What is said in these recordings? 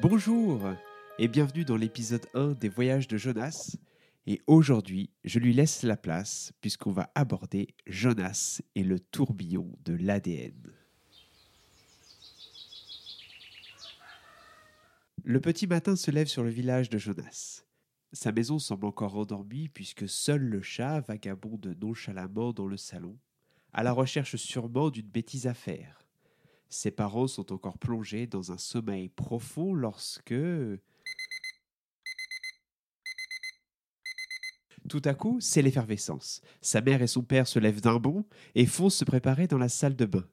Bonjour et bienvenue dans l'épisode 1 des voyages de Jonas. Et aujourd'hui, je lui laisse la place puisqu'on va aborder Jonas et le tourbillon de l'ADN. Le petit matin se lève sur le village de Jonas. Sa maison semble encore endormie puisque seul le chat vagabonde nonchalamment dans le salon, à la recherche sûrement d'une bêtise à faire. Ses parents sont encore plongés dans un sommeil profond lorsque... Tout à coup, c'est l'effervescence. Sa mère et son père se lèvent d'un bond et foncent se préparer dans la salle de bain.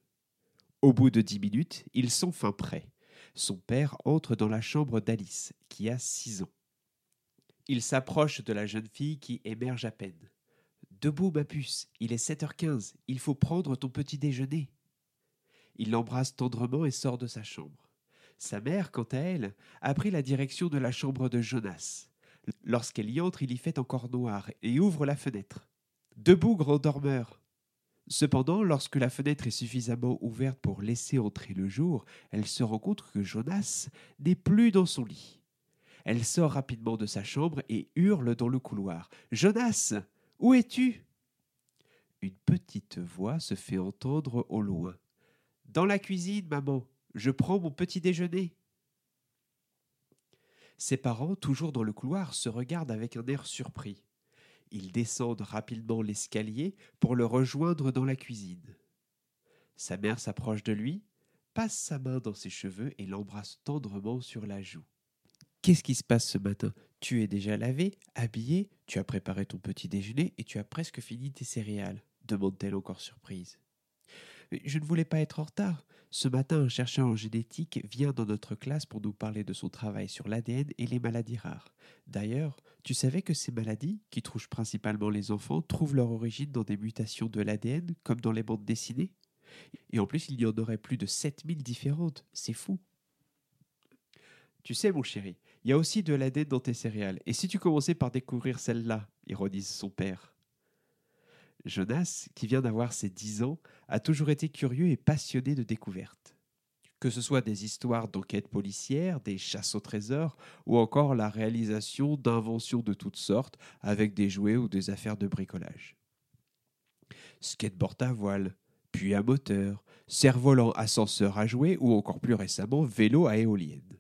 Au bout de dix minutes, ils sont fin prêts. Son père entre dans la chambre d'Alice, qui a six ans. Il s'approche de la jeune fille qui émerge à peine. Debout, ma puce, il est 7h15, il faut prendre ton petit déjeuner. Il l'embrasse tendrement et sort de sa chambre. Sa mère, quant à elle, a pris la direction de la chambre de Jonas. Lorsqu'elle y entre, il y fait encore noir et ouvre la fenêtre. Debout, grand dormeur. Cependant, lorsque la fenêtre est suffisamment ouverte pour laisser entrer le jour, elle se rend compte que Jonas n'est plus dans son lit. Elle sort rapidement de sa chambre et hurle dans le couloir. Jonas, où es-tu? Une petite voix se fait entendre au loin. Dans la cuisine, maman. Je prends mon petit déjeuner. Ses parents, toujours dans le couloir, se regardent avec un air surpris. Ils descendent rapidement l'escalier pour le rejoindre dans la cuisine. Sa mère s'approche de lui, passe sa main dans ses cheveux et l'embrasse tendrement sur la joue. Qu'est-ce qui se passe ce matin? Tu es déjà lavé, habillé, tu as préparé ton petit déjeuner et tu as presque fini tes céréales demande-t-elle encore surprise. Je ne voulais pas être en retard. Ce matin, un chercheur en génétique vient dans notre classe pour nous parler de son travail sur l'ADN et les maladies rares. D'ailleurs, tu savais que ces maladies, qui touchent principalement les enfants, trouvent leur origine dans des mutations de l'ADN, comme dans les bandes dessinées? Et en plus, il y en aurait plus de 7000 différentes. C'est fou. Tu sais, mon chéri, il y a aussi de l'ADN dans tes céréales. Et si tu commençais par découvrir celle-là ironise son père. Jonas, qui vient d'avoir ses dix ans, a toujours été curieux et passionné de découvertes. Que ce soit des histoires d'enquêtes policières, des chasses au trésor, ou encore la réalisation d'inventions de toutes sortes avec des jouets ou des affaires de bricolage. Skateboard à voile, puis à moteur, cerf-volant, ascenseur à jouer ou encore plus récemment vélo à éolienne.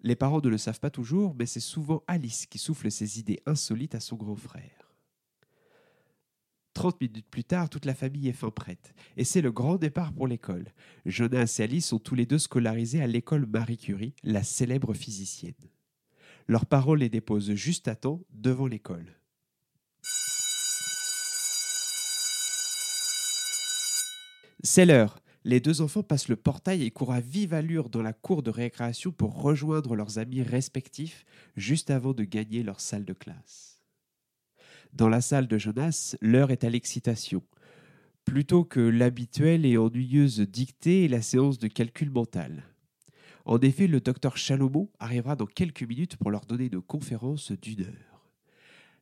Les parents ne le savent pas toujours, mais c'est souvent Alice qui souffle ses idées insolites à son grand frère. Trente minutes plus tard, toute la famille est fin prête. Et c'est le grand départ pour l'école. Jonas et Alice sont tous les deux scolarisés à l'école Marie Curie, la célèbre physicienne. Leurs parents les déposent juste à temps devant l'école. C'est l'heure. Les deux enfants passent le portail et courent à vive allure dans la cour de récréation pour rejoindre leurs amis respectifs juste avant de gagner leur salle de classe. Dans la salle de Jonas, l'heure est à l'excitation. Plutôt que l'habituelle et ennuyeuse dictée et la séance de calcul mental. En effet, le docteur Chalomot arrivera dans quelques minutes pour leur donner une conférence d'une heure.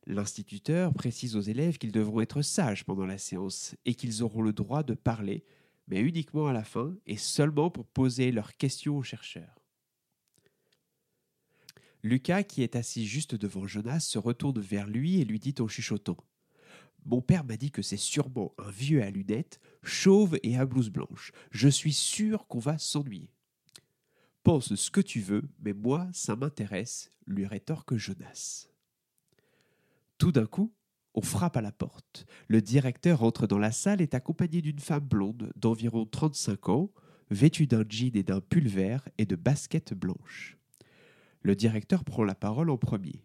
L'instituteur précise aux élèves qu'ils devront être sages pendant la séance et qu'ils auront le droit de parler, mais uniquement à la fin et seulement pour poser leurs questions aux chercheurs. Lucas, qui est assis juste devant Jonas, se retourne vers lui et lui dit en chuchotant Mon père m'a dit que c'est sûrement un vieux à lunettes, chauve et à blouse blanche. Je suis sûr qu'on va s'ennuyer. Pense ce que tu veux, mais moi, ça m'intéresse, lui rétorque Jonas. Tout d'un coup, on frappe à la porte. Le directeur entre dans la salle et est accompagné d'une femme blonde d'environ 35 ans, vêtue d'un jean et d'un pull vert et de baskets blanches. Le directeur prend la parole en premier.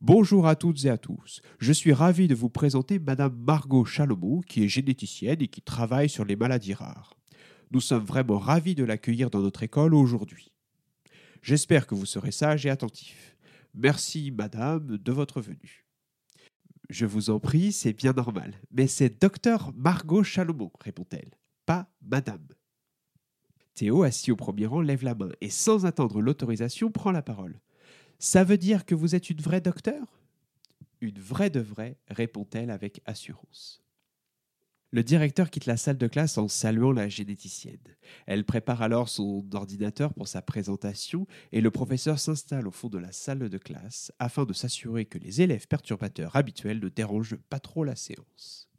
Bonjour à toutes et à tous. Je suis ravi de vous présenter Madame Margot Chalomot, qui est généticienne et qui travaille sur les maladies rares. Nous sommes vraiment ravis de l'accueillir dans notre école aujourd'hui. J'espère que vous serez sage et attentif. Merci, Madame, de votre venue. Je vous en prie, c'est bien normal. Mais c'est docteur Margot Chalomot, répond-elle, pas Madame. Théo, assis au premier rang, lève la main et, sans attendre l'autorisation, prend la parole. Ça veut dire que vous êtes une vraie docteur Une vraie de vraie, répond-elle avec assurance. Le directeur quitte la salle de classe en saluant la généticienne. Elle prépare alors son ordinateur pour sa présentation et le professeur s'installe au fond de la salle de classe afin de s'assurer que les élèves perturbateurs habituels ne dérangent pas trop la séance.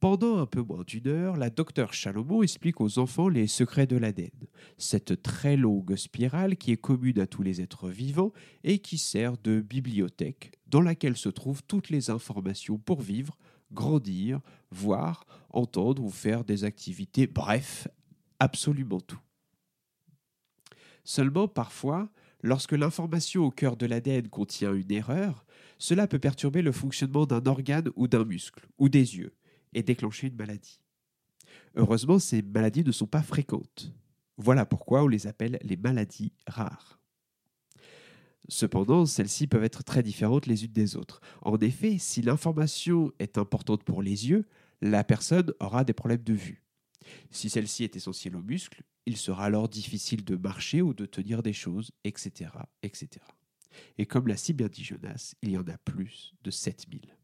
Pendant un peu moins d'une heure, la docteure Chalomon explique aux enfants les secrets de l'ADN, cette très longue spirale qui est commune à tous les êtres vivants et qui sert de bibliothèque dans laquelle se trouvent toutes les informations pour vivre, grandir, voir, entendre ou faire des activités, bref, absolument tout. Seulement, parfois, lorsque l'information au cœur de l'ADN contient une erreur, cela peut perturber le fonctionnement d'un organe ou d'un muscle, ou des yeux, et déclencher une maladie. Heureusement, ces maladies ne sont pas fréquentes. Voilà pourquoi on les appelle les maladies rares. Cependant, celles-ci peuvent être très différentes les unes des autres. En effet, si l'information est importante pour les yeux, la personne aura des problèmes de vue. Si celle-ci est essentielle aux muscles, il sera alors difficile de marcher ou de tenir des choses, etc. etc. Et comme l'a si bien dit Jonas, il y en a plus de 7000.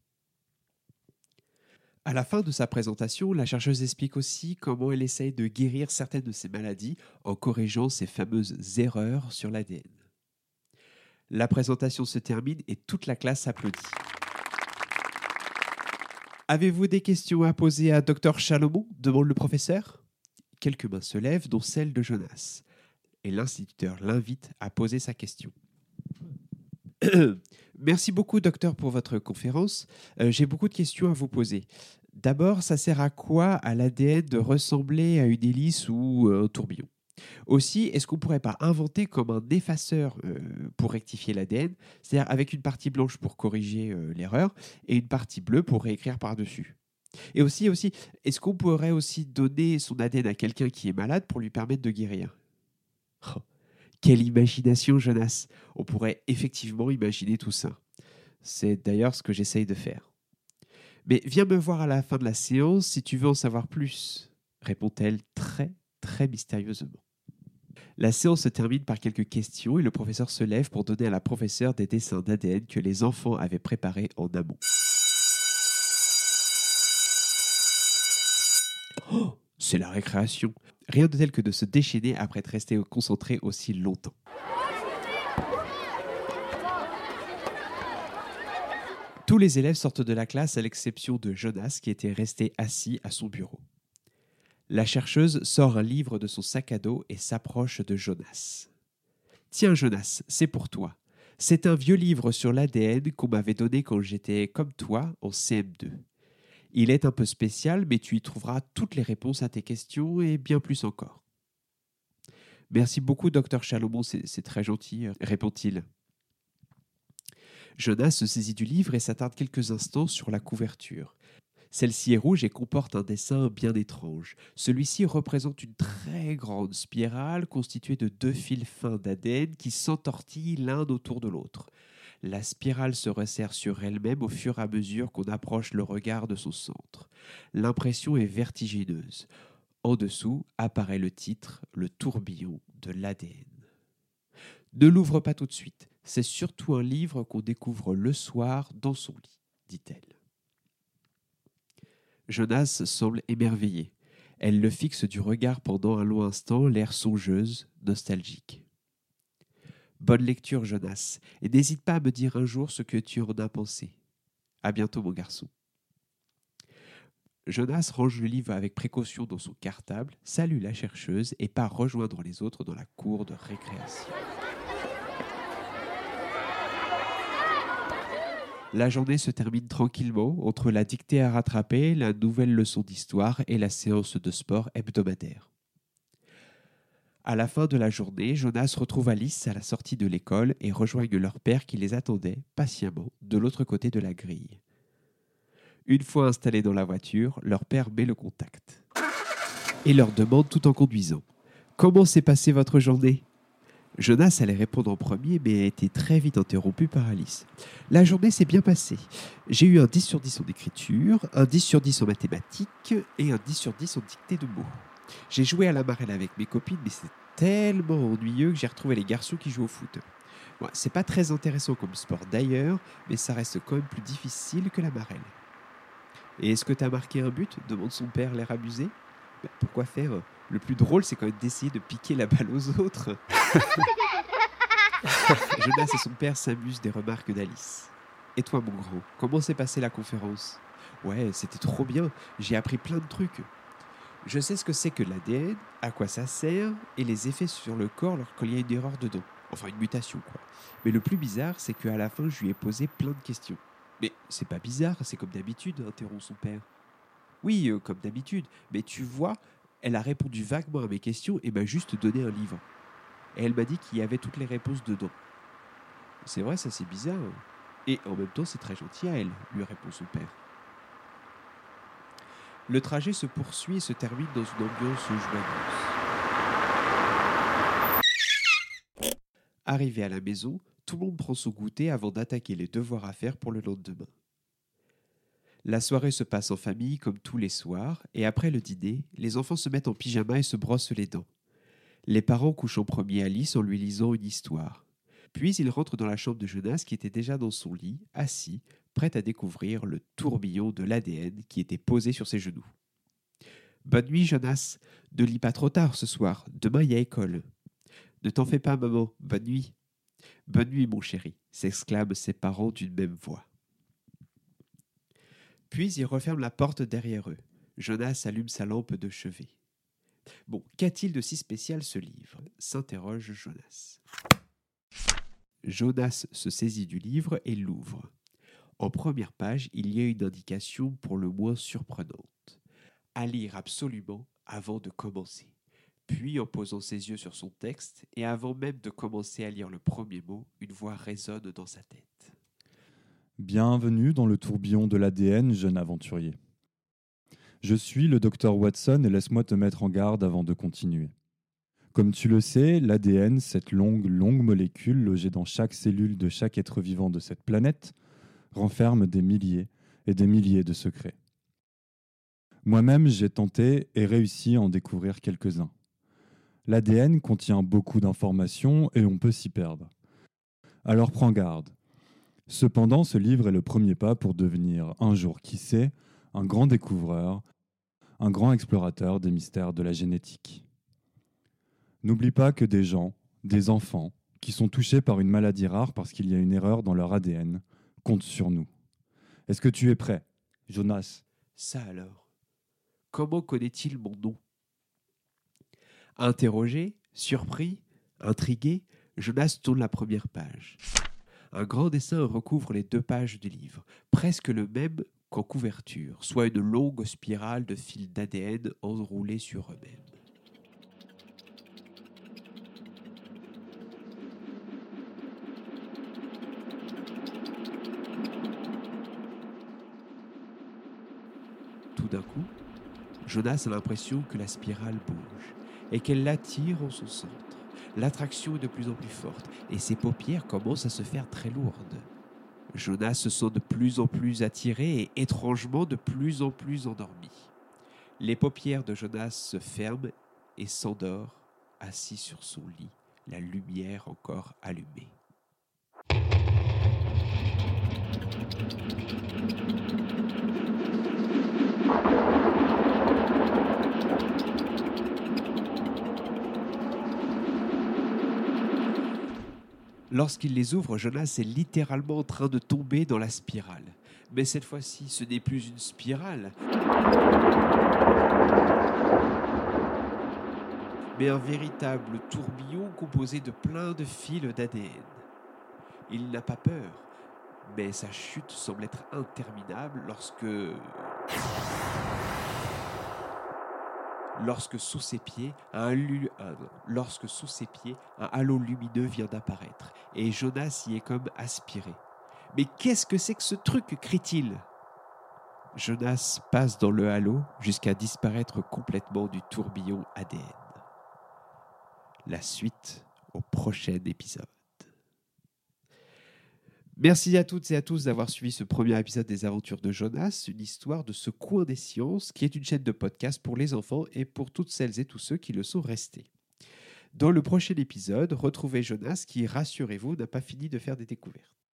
À la fin de sa présentation, la chercheuse explique aussi comment elle essaye de guérir certaines de ces maladies en corrigeant ces fameuses erreurs sur l'ADN. La présentation se termine et toute la classe applaudit. Avez-vous des questions à poser à Dr Chalomon demande le professeur. Quelques mains se lèvent, dont celle de Jonas. Et l'instituteur l'invite à poser sa question. Merci beaucoup, docteur, pour votre conférence. Euh, j'ai beaucoup de questions à vous poser. D'abord, ça sert à quoi à l'ADN de ressembler à une hélice ou un tourbillon? Aussi, est-ce qu'on pourrait pas inventer comme un effaceur euh, pour rectifier l'ADN, c'est-à-dire avec une partie blanche pour corriger euh, l'erreur et une partie bleue pour réécrire par-dessus? Et aussi, aussi est-ce qu'on pourrait aussi donner son ADN à quelqu'un qui est malade pour lui permettre de guérir? Oh, Quelle imagination, Jonas On pourrait effectivement imaginer tout ça. C'est d'ailleurs ce que j'essaye de faire. Mais viens me voir à la fin de la séance si tu veux en savoir plus, répond-elle très, très mystérieusement. La séance se termine par quelques questions et le professeur se lève pour donner à la professeure des dessins d'ADN que les enfants avaient préparés en amont. Oh, c'est la récréation. Rien de tel que de se déchaîner après être resté concentré aussi longtemps. Tous les élèves sortent de la classe à l'exception de Jonas qui était resté assis à son bureau. La chercheuse sort un livre de son sac à dos et s'approche de Jonas. Tiens, Jonas, c'est pour toi. C'est un vieux livre sur l'ADN qu'on m'avait donné quand j'étais comme toi en CM2. Il est un peu spécial, mais tu y trouveras toutes les réponses à tes questions et bien plus encore. Merci beaucoup, docteur Chalomon, c'est très gentil, répond-il. Jonas se saisit du livre et s'attarde quelques instants sur la couverture. Celle-ci est rouge et comporte un dessin bien étrange. Celui-ci représente une très grande spirale constituée de deux fils fins d'ADN qui s'entortillent l'un autour de l'autre. La spirale se resserre sur elle-même au fur et à mesure qu'on approche le regard de son centre. L'impression est vertigineuse. En dessous apparaît le titre Le tourbillon de l'ADN. Ne l'ouvre pas tout de suite, c'est surtout un livre qu'on découvre le soir dans son lit, dit-elle. Jonas semble émerveillé. Elle le fixe du regard pendant un long instant, l'air songeuse, nostalgique. Bonne lecture, Jonas, et n'hésite pas à me dire un jour ce que tu en as pensé. À bientôt, mon garçon. Jonas range le livre avec précaution dans son cartable, salue la chercheuse et part rejoindre les autres dans la cour de récréation. La journée se termine tranquillement entre la dictée à rattraper, la nouvelle leçon d'histoire et la séance de sport hebdomadaire. À la fin de la journée, Jonas retrouve Alice à la sortie de l'école et rejoignent leur père qui les attendait patiemment de l'autre côté de la grille. Une fois installés dans la voiture, leur père met le contact et leur demande tout en conduisant Comment s'est passée votre journée? Jonas allait répondre en premier, mais a été très vite interrompu par Alice. La journée s'est bien passée. J'ai eu un 10 sur 10 en écriture, un 10 sur 10 en mathématiques et un 10 sur 10 en dictée de mots. J'ai joué à la marelle avec mes copines, mais c'est tellement ennuyeux que j'ai retrouvé les garçons qui jouent au foot. Bon, c'est pas très intéressant comme sport d'ailleurs, mais ça reste quand même plus difficile que la marelle. Et est-ce que t'as marqué un but? demande son père, l'air abusé. Ben, pourquoi faire? Le plus drôle, c'est quand même d'essayer de piquer la balle aux autres. Jonas et son père s'amusent des remarques d'Alice. Et toi, mon grand, comment s'est passée la conférence? Ouais, c'était trop bien, j'ai appris plein de trucs. Je sais ce que c'est que l'ADN, à quoi ça sert, et les effets sur le corps lorsqu'il y a une erreur dedans. Enfin, une mutation, quoi. Mais le plus bizarre, c'est qu'à la fin, je lui ai posé plein de questions. Mais c'est pas bizarre, c'est comme d'habitude, interrompt son père. Oui, euh, comme d'habitude, mais tu vois, elle a répondu vaguement à mes questions et m'a juste donné un livre. Et elle m'a dit qu'il y avait toutes les réponses dedans. C'est vrai, ça c'est bizarre. Et en même temps, c'est très gentil à elle, lui répond son père. Le trajet se poursuit et se termine dans une ambiance joyeuse. Arrivé à la maison, tout le monde prend son goûter avant d'attaquer les devoirs à faire pour le lendemain. La soirée se passe en famille comme tous les soirs, et après le dîner, les enfants se mettent en pyjama et se brossent les dents. Les parents couchent en premier Alice en lui lisant une histoire. Puis ils rentrent dans la chambre de Jonas qui était déjà dans son lit, assis, prêt à découvrir le tourbillon de l'ADN qui était posé sur ses genoux. Bonne nuit, Jonas. Ne lis pas trop tard ce soir. Demain, il y a école. Ne t'en fais pas, maman. Bonne nuit. Bonne nuit, mon chéri, s'exclament ses parents d'une même voix. Puis ils referment la porte derrière eux. Jonas allume sa lampe de chevet. Bon, qu'a-t-il de si spécial ce livre? s'interroge Jonas. Jonas se saisit du livre et l'ouvre. En première page, il y a une indication pour le moins surprenante. À lire absolument avant de commencer. Puis, en posant ses yeux sur son texte, et avant même de commencer à lire le premier mot, une voix résonne dans sa tête. Bienvenue dans le tourbillon de l'ADN, jeune aventurier. Je suis le docteur Watson et laisse-moi te mettre en garde avant de continuer. Comme tu le sais, l'ADN, cette longue, longue molécule logée dans chaque cellule de chaque être vivant de cette planète, renferme des milliers et des milliers de secrets. Moi-même, j'ai tenté et réussi à en découvrir quelques-uns. L'ADN contient beaucoup d'informations et on peut s'y perdre. Alors prends garde. Cependant, ce livre est le premier pas pour devenir, un jour qui sait, un grand découvreur, un grand explorateur des mystères de la génétique. N'oublie pas que des gens, des enfants, qui sont touchés par une maladie rare parce qu'il y a une erreur dans leur ADN, comptent sur nous. Est-ce que tu es prêt, Jonas Ça alors? Comment connaît-il mon nom? Interrogé, surpris, intrigué, Jonas tourne la première page. Un grand dessin recouvre les deux pages du livre, presque le même qu'en couverture, soit une longue spirale de fils d'ADN enroulés sur eux-mêmes. Tout d'un coup, Jonas a l'impression que la spirale bouge et qu'elle l'attire en son centre. L'attraction est de plus en plus forte et ses paupières commencent à se faire très lourdes. Jonas se sent de plus en plus attiré et étrangement de plus en plus endormi. Les paupières de Jonas se ferment et s'endort, assis sur son lit, la lumière encore allumée. Lorsqu'il les ouvre, Jonas est littéralement en train de tomber dans la spirale. Mais cette fois-ci, ce n'est plus une spirale, mais un véritable tourbillon composé de plein de fils d'ADN. Il n'a pas peur, mais sa chute semble être interminable lorsque lorsque sous ses pieds un, lorsque sous ses pieds un halo lumineux vient d'apparaître, et Jonas y est comme aspiré. Mais qu'est-ce que c'est que ce truc? crie-t-il. Jonas passe dans le halo jusqu'à disparaître complètement du tourbillon ADN. La suite au prochain épisode. Merci à toutes et à tous d'avoir suivi ce premier épisode des Aventures de Jonas, une histoire de ce coin des sciences qui est une chaîne de podcast pour les enfants et pour toutes celles et tous ceux qui le sont restés. Dans le prochain épisode, retrouvez Jonas qui, rassurez-vous, n'a pas fini de faire des découvertes.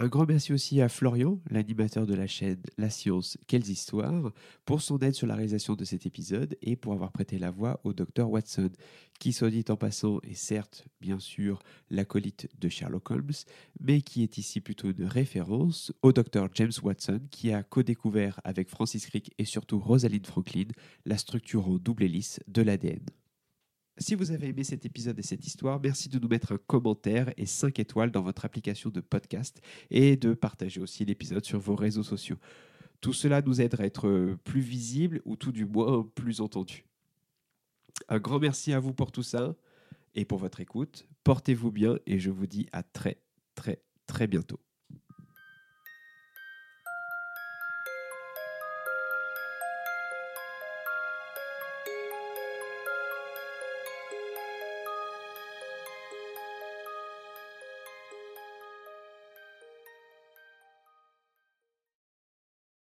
Un grand merci aussi à Florian, l'animateur de la chaîne La Science, Quelles Histoires, pour son aide sur la réalisation de cet épisode et pour avoir prêté la voix au Dr Watson, qui, soit dit en passant, est certes, bien sûr, l'acolyte de Sherlock Holmes, mais qui est ici plutôt une référence au Dr James Watson, qui a co-découvert avec Francis Crick et surtout Rosalind Franklin la structure en double hélice de l'ADN. Si vous avez aimé cet épisode et cette histoire, merci de nous mettre un commentaire et 5 étoiles dans votre application de podcast et de partager aussi l'épisode sur vos réseaux sociaux. Tout cela nous aide à être plus visible ou tout du moins plus entendu. Un grand merci à vous pour tout ça et pour votre écoute. Portez-vous bien et je vous dis à très très très bientôt.